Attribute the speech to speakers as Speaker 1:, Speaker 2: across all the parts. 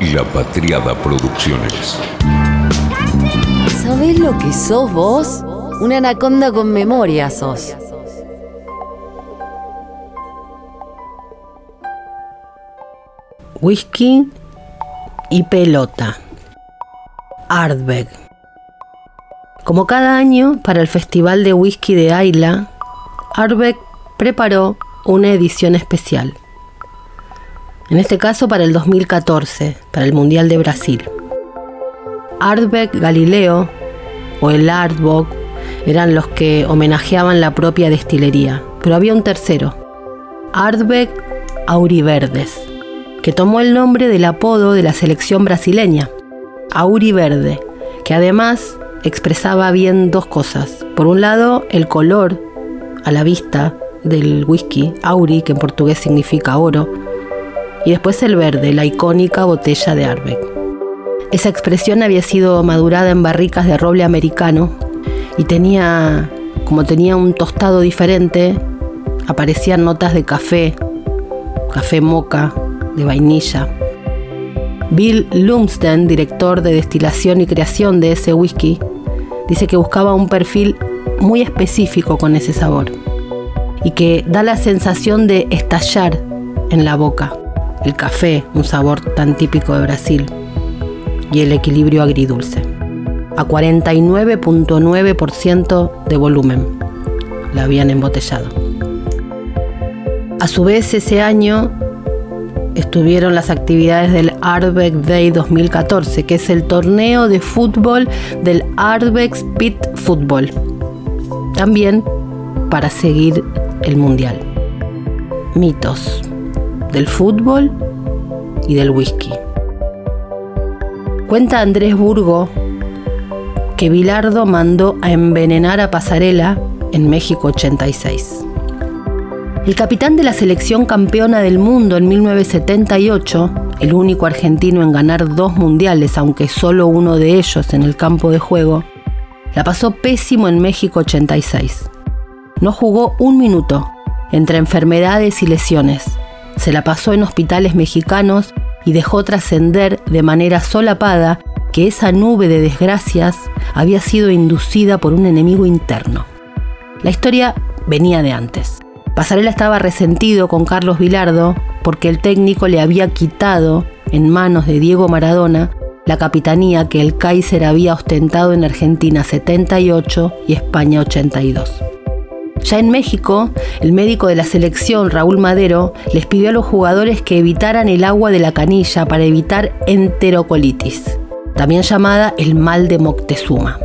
Speaker 1: La Patriada Producciones.
Speaker 2: ¿Sabés lo que sos vos? Una anaconda con memoria sos.
Speaker 3: Whisky y pelota. Ardbeg. Como cada año, para el Festival de Whisky de Ayla, Ardbeg preparó una edición especial. En este caso para el 2014, para el Mundial de Brasil. Ardbeg Galileo o el Ardbog eran los que homenajeaban la propia destilería, pero había un tercero, Ardbeg Auriverdes, que tomó el nombre del apodo de la selección brasileña, Auriverde, que además expresaba bien dos cosas. Por un lado, el color a la vista del whisky, Auri, que en portugués significa oro, y después el verde, la icónica botella de Ardbeg. Esa expresión había sido madurada en barricas de roble americano y tenía, como tenía un tostado diferente, aparecían notas de café, café moca, de vainilla. Bill Lumsden, director de destilación y creación de ese whisky, dice que buscaba un perfil muy específico con ese sabor y que da la sensación de estallar en la boca. El café, un sabor tan típico de Brasil, y el equilibrio agridulce. A 49.9% de volumen la habían embotellado. A su vez, ese año estuvieron las actividades del Arbeck Day 2014, que es el torneo de fútbol del Arbeck Pit Football. También para seguir el mundial. Mitos del fútbol y del whisky. Cuenta Andrés Burgo que Bilardo mandó a envenenar a Pasarela en México 86. El capitán de la selección campeona del mundo en 1978, el único argentino en ganar dos mundiales, aunque solo uno de ellos en el campo de juego, la pasó pésimo en México 86. No jugó un minuto, entre enfermedades y lesiones. Se la pasó en hospitales mexicanos y dejó trascender de manera solapada que esa nube de desgracias había sido inducida por un enemigo interno. La historia venía de antes. Pasarela estaba resentido con Carlos Vilardo porque el técnico le había quitado en manos de Diego Maradona la capitanía que el Kaiser había ostentado en Argentina 78 y España 82. Ya en México, el médico de la selección, Raúl Madero, les pidió a los jugadores que evitaran el agua de la canilla para evitar enterocolitis, también llamada el mal de Moctezuma.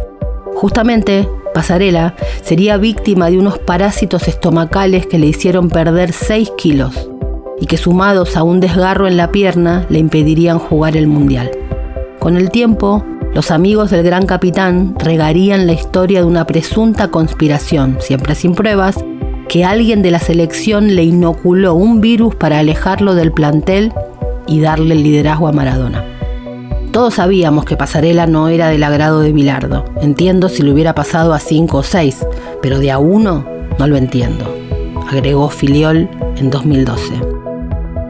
Speaker 3: Justamente, Pasarela sería víctima de unos parásitos estomacales que le hicieron perder 6 kilos y que sumados a un desgarro en la pierna le impedirían jugar el Mundial. Con el tiempo, los amigos del gran capitán regarían la historia de una presunta conspiración, siempre sin pruebas, que alguien de la selección le inoculó un virus para alejarlo del plantel y darle el liderazgo a Maradona. Todos sabíamos que Pasarela no era del agrado de Bilardo. Entiendo si le hubiera pasado a cinco o seis, pero de a uno no lo entiendo, agregó Filiol en 2012.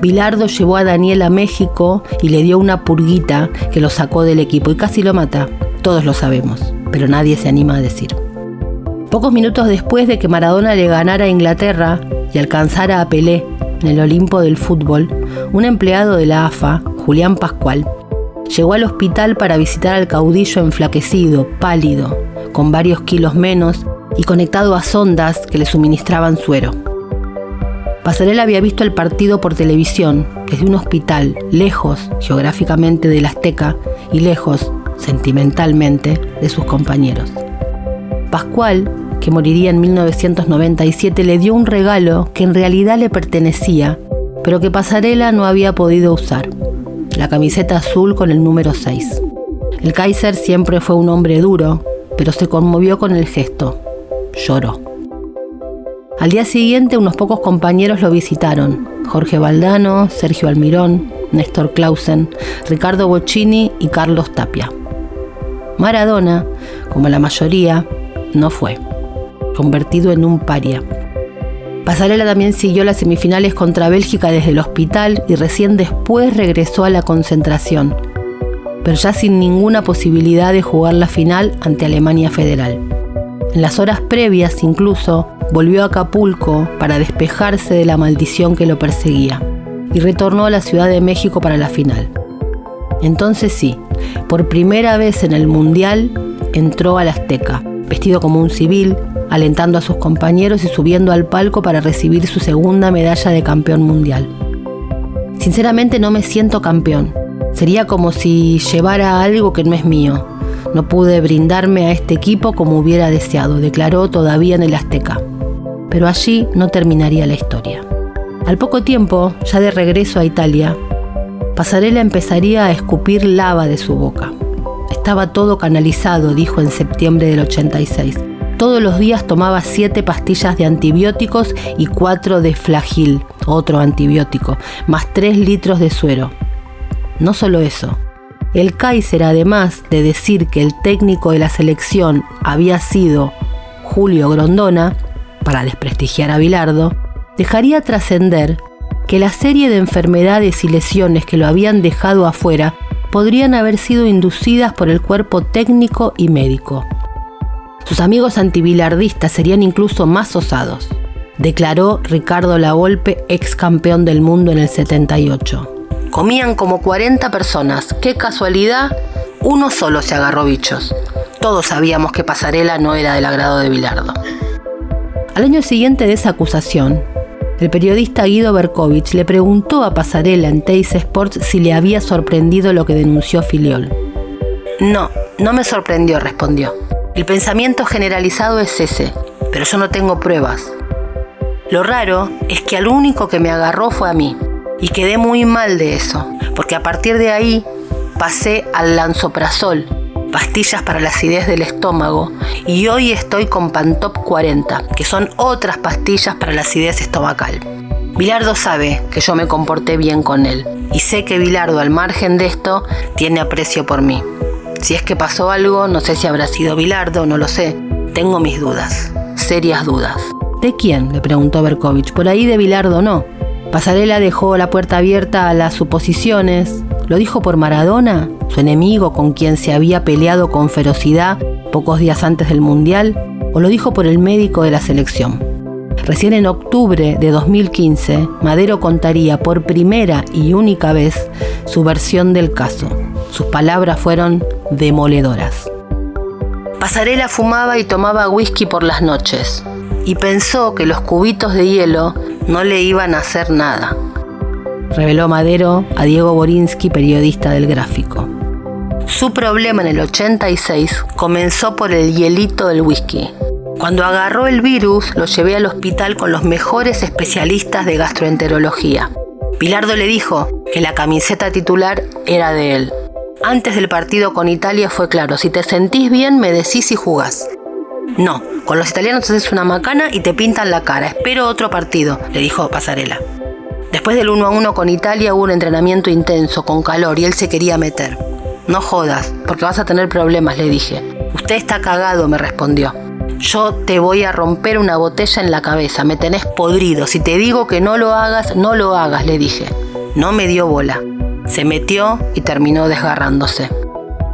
Speaker 3: Bilardo llevó a Daniel a México y le dio una purguita que lo sacó del equipo y casi lo mata. Todos lo sabemos, pero nadie se anima a decir. Pocos minutos después de que Maradona le ganara a Inglaterra y alcanzara a Pelé en el Olimpo del fútbol, un empleado de la AFA, Julián Pascual, llegó al hospital para visitar al caudillo enflaquecido, pálido, con varios kilos menos y conectado a sondas que le suministraban suero. Pasarela había visto el partido por televisión, desde un hospital, lejos geográficamente del Azteca y lejos sentimentalmente de sus compañeros. Pascual, que moriría en 1997, le dio un regalo que en realidad le pertenecía, pero que Pasarela no había podido usar, la camiseta azul con el número 6. El Kaiser siempre fue un hombre duro, pero se conmovió con el gesto. Lloró. Al día siguiente unos pocos compañeros lo visitaron, Jorge Valdano, Sergio Almirón, Néstor Clausen, Ricardo Bocchini y Carlos Tapia. Maradona, como la mayoría, no fue, convertido en un paria. Pasarela también siguió las semifinales contra Bélgica desde el hospital y recién después regresó a la concentración, pero ya sin ninguna posibilidad de jugar la final ante Alemania Federal. En las horas previas incluso volvió a Acapulco para despejarse de la maldición que lo perseguía y retornó a la Ciudad de México para la final. Entonces sí, por primera vez en el Mundial entró al Azteca, vestido como un civil, alentando a sus compañeros y subiendo al palco para recibir su segunda medalla de campeón mundial. Sinceramente no me siento campeón. Sería como si llevara algo que no es mío. No pude brindarme a este equipo como hubiera deseado, declaró todavía en el Azteca. Pero allí no terminaría la historia. Al poco tiempo, ya de regreso a Italia, Pasarela empezaría a escupir lava de su boca. Estaba todo canalizado, dijo en septiembre del 86. Todos los días tomaba siete pastillas de antibióticos y cuatro de flagil, otro antibiótico, más tres litros de suero. No solo eso. El Kaiser, además de decir que el técnico de la selección había sido Julio Grondona, para desprestigiar a Bilardo, dejaría trascender que la serie de enfermedades y lesiones que lo habían dejado afuera podrían haber sido inducidas por el cuerpo técnico y médico. Sus amigos antibilardistas serían incluso más osados, declaró Ricardo Lavolpe, ex campeón del mundo en el 78. Comían como 40 personas, qué casualidad, uno solo se agarró bichos. Todos sabíamos que Pasarela no era del agrado de Bilardo. Al año siguiente de esa acusación, el periodista Guido Berkovich le preguntó a Pasarela en Teis Sports si le había sorprendido lo que denunció Filiol. No, no me sorprendió, respondió. El pensamiento generalizado es ese, pero yo no tengo pruebas. Lo raro es que al único que me agarró fue a mí, y quedé muy mal de eso, porque a partir de ahí pasé al lanzoprazol, pastillas para la acidez del estómago y hoy estoy con Pantop 40, que son otras pastillas para la acidez estomacal. Bilardo sabe que yo me comporté bien con él y sé que Bilardo al margen de esto tiene aprecio por mí. Si es que pasó algo, no sé si habrá sido Bilardo, no lo sé. Tengo mis dudas, serias dudas. ¿De quién? le preguntó Berkovich. Por ahí de Bilardo no. Pasarela dejó la puerta abierta a las suposiciones. ¿Lo dijo por Maradona? su enemigo con quien se había peleado con ferocidad pocos días antes del Mundial, o lo dijo por el médico de la selección. Recién en octubre de 2015, Madero contaría por primera y única vez su versión del caso. Sus palabras fueron demoledoras. Pasarela fumaba y tomaba whisky por las noches y pensó que los cubitos de hielo no le iban a hacer nada, reveló Madero a Diego Borinsky, periodista del gráfico. Su problema en el 86 comenzó por el hielito del whisky. Cuando agarró el virus, lo llevé al hospital con los mejores especialistas de gastroenterología. Pilardo le dijo que la camiseta titular era de él. Antes del partido con Italia fue claro, si te sentís bien me decís si jugás. No, con los italianos haces una macana y te pintan la cara. Espero otro partido, le dijo Pasarela. Después del 1 a 1 con Italia hubo un entrenamiento intenso, con calor, y él se quería meter. No jodas, porque vas a tener problemas, le dije. Usted está cagado, me respondió. Yo te voy a romper una botella en la cabeza, me tenés podrido. Si te digo que no lo hagas, no lo hagas, le dije. No me dio bola. Se metió y terminó desgarrándose.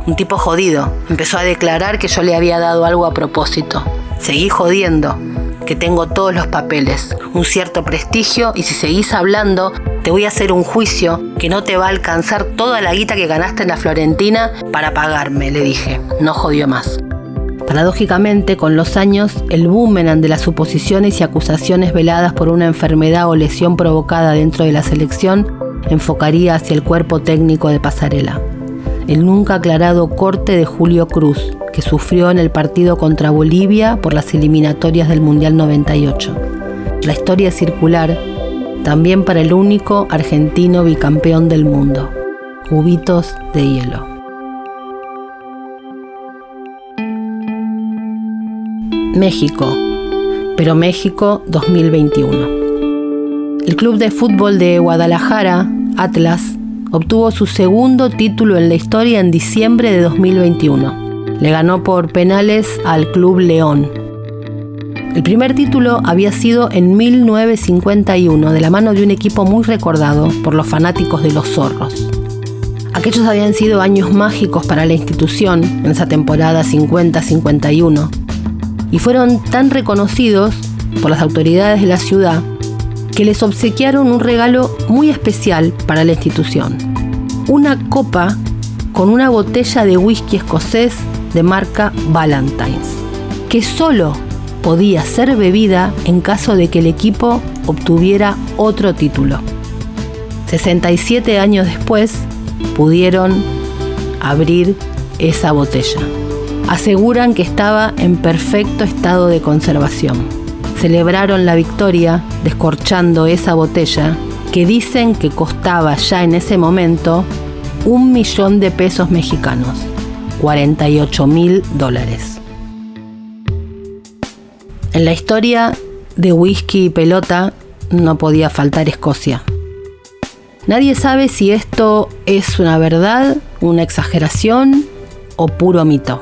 Speaker 3: Un tipo jodido. Empezó a declarar que yo le había dado algo a propósito. Seguí jodiendo, que tengo todos los papeles, un cierto prestigio y si seguís hablando te voy a hacer un juicio que no te va a alcanzar toda la guita que ganaste en la Florentina para pagarme, le dije. No jodió más. Paradójicamente, con los años, el boomerang de las suposiciones y acusaciones veladas por una enfermedad o lesión provocada dentro de la selección enfocaría hacia el cuerpo técnico de Pasarela. El nunca aclarado corte de Julio Cruz, que sufrió en el partido contra Bolivia por las eliminatorias del Mundial 98. La historia circular también para el único argentino bicampeón del mundo, cubitos de hielo. México, pero México 2021. El club de fútbol de Guadalajara, Atlas, obtuvo su segundo título en la historia en diciembre de 2021. Le ganó por penales al Club León El primer título había sido en 1951 de la mano de un equipo muy recordado por los fanáticos de los zorros. Aquellos habían sido años mágicos para la institución en esa temporada 50-51 y fueron tan reconocidos por las autoridades de la ciudad que les obsequiaron un regalo muy especial para la institución. Una copa con una botella de whisky escocés de marca Valentine's, que solo podía ser bebida en caso de que el equipo obtuviera otro título. 67 años después pudieron abrir esa botella. Aseguran que estaba en perfecto estado de conservación. Celebraron la victoria descorchando esa botella que dicen que costaba ya en ese momento un millón de pesos mexicanos, 48 mil dólares. En la historia de whisky y pelota no podía faltar Escocia. Nadie sabe si esto es una verdad, una exageración o puro mito.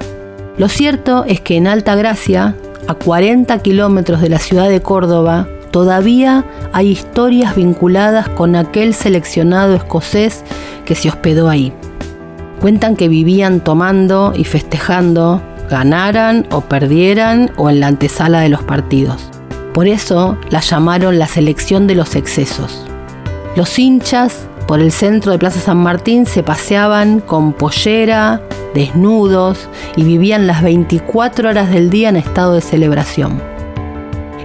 Speaker 3: Lo cierto es que en Alta Gracia, a 40 kilómetros de la ciudad de Córdoba, todavía hay historias vinculadas con aquel seleccionado escocés que se hospedó ahí. Cuentan que vivían tomando y festejando ganaran o perdieran o en la antesala de los partidos. Por eso la llamaron la selección de los excesos. Los hinchas por el centro de Plaza San Martín se paseaban con pollera, desnudos y vivían las 24 horas del día en estado de celebración.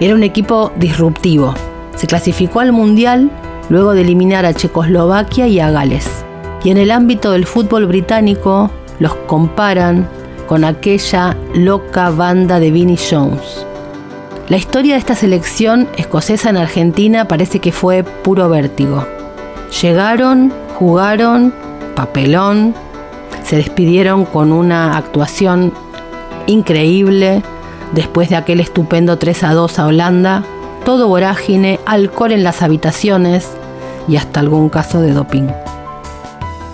Speaker 3: Era un equipo disruptivo. Se clasificó al Mundial luego de eliminar a Checoslovaquia y a Gales. Y en el ámbito del fútbol británico los comparan con aquella loca banda de Vinnie Jones. La historia de esta selección escocesa en Argentina parece que fue puro vértigo. Llegaron, jugaron, papelón, se despidieron con una actuación increíble después de aquel estupendo 3 a 2 a Holanda, todo vorágine, alcohol en las habitaciones y hasta algún caso de doping.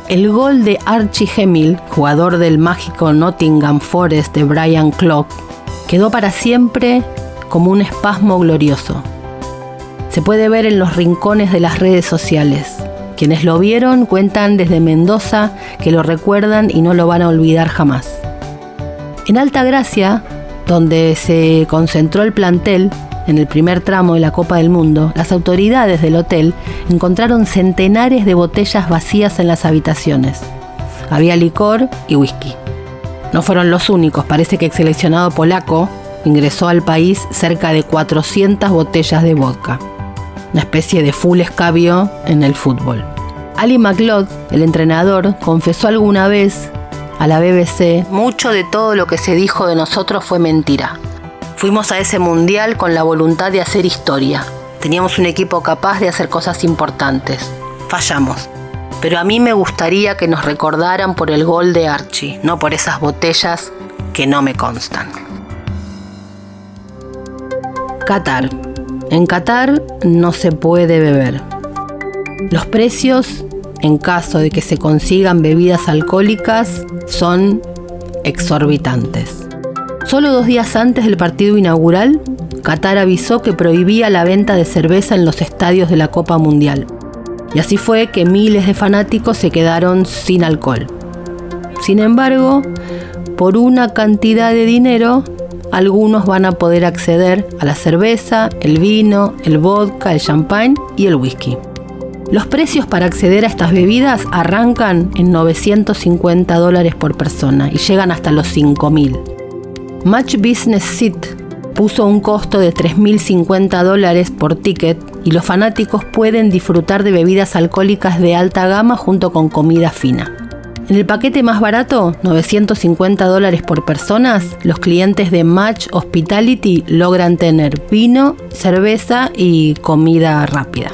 Speaker 3: El gol de Archie Hemil, jugador del mágico Nottingham Forest de Brian Clough, quedó para siempre como un espasmo glorioso. Se puede ver en los rincones de las redes sociales. Quienes lo vieron cuentan desde Mendoza que lo recuerdan y no lo van a olvidar jamás. En Alta Gracia, donde se concentró el plantel, en el primer tramo de la Copa del Mundo, las autoridades del hotel encontraron centenares de botellas vacías en las habitaciones. Había licor y whisky. No fueron los únicos, parece que el seleccionado polaco ingresó al país cerca de 400 botellas de vodka. Una especie de full escabio en el fútbol. Ali McLeod, el entrenador, confesó alguna vez a la BBC, mucho de todo lo que se dijo de nosotros fue mentira. Fuimos a ese mundial con la voluntad de hacer historia. Teníamos un equipo capaz de hacer cosas importantes. Fallamos. Pero a mí me gustaría que nos recordaran por el gol de Archie, no por esas botellas que no me constan. Qatar. En Qatar no se puede beber. Los precios, en caso de que se consigan bebidas alcohólicas, son exorbitantes. Solo dos días antes del partido inaugural, Qatar avisó que prohibía la venta de cerveza en los estadios de la Copa Mundial. Y así fue que miles de fanáticos se quedaron sin alcohol. Sin embargo, por una cantidad de dinero, algunos van a poder acceder a la cerveza, el vino, el vodka, el champán y el whisky. Los precios para acceder a estas bebidas arrancan en 950 dólares por persona y llegan hasta los 5.000. Match Business Seat puso un costo de 3.050 dólares por ticket y los fanáticos pueden disfrutar de bebidas alcohólicas de alta gama junto con comida fina. En el paquete más barato, 950 dólares por personas, los clientes de Match Hospitality logran tener vino, cerveza y comida rápida.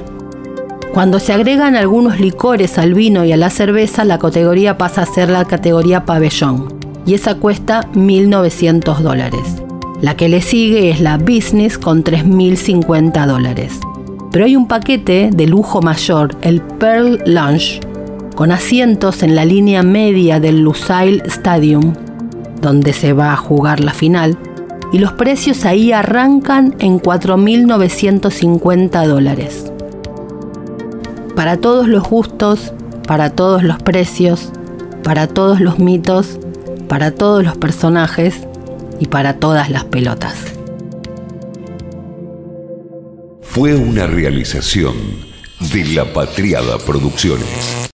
Speaker 3: Cuando se agregan algunos licores al vino y a la cerveza, la categoría pasa a ser la categoría pabellón y esa cuesta 1.900 dólares. La que le sigue es la Business con 3.050 dólares. Pero hay un paquete de lujo mayor, el Pearl Lounge, con asientos en la línea media del Lusail Stadium, donde se va a jugar la final, y los precios ahí arrancan en 4.950 dólares. Para todos los gustos, para todos los precios, para todos los mitos, para todos los personajes y para todas las pelotas.
Speaker 1: Fue una realización de La Patriada Producciones.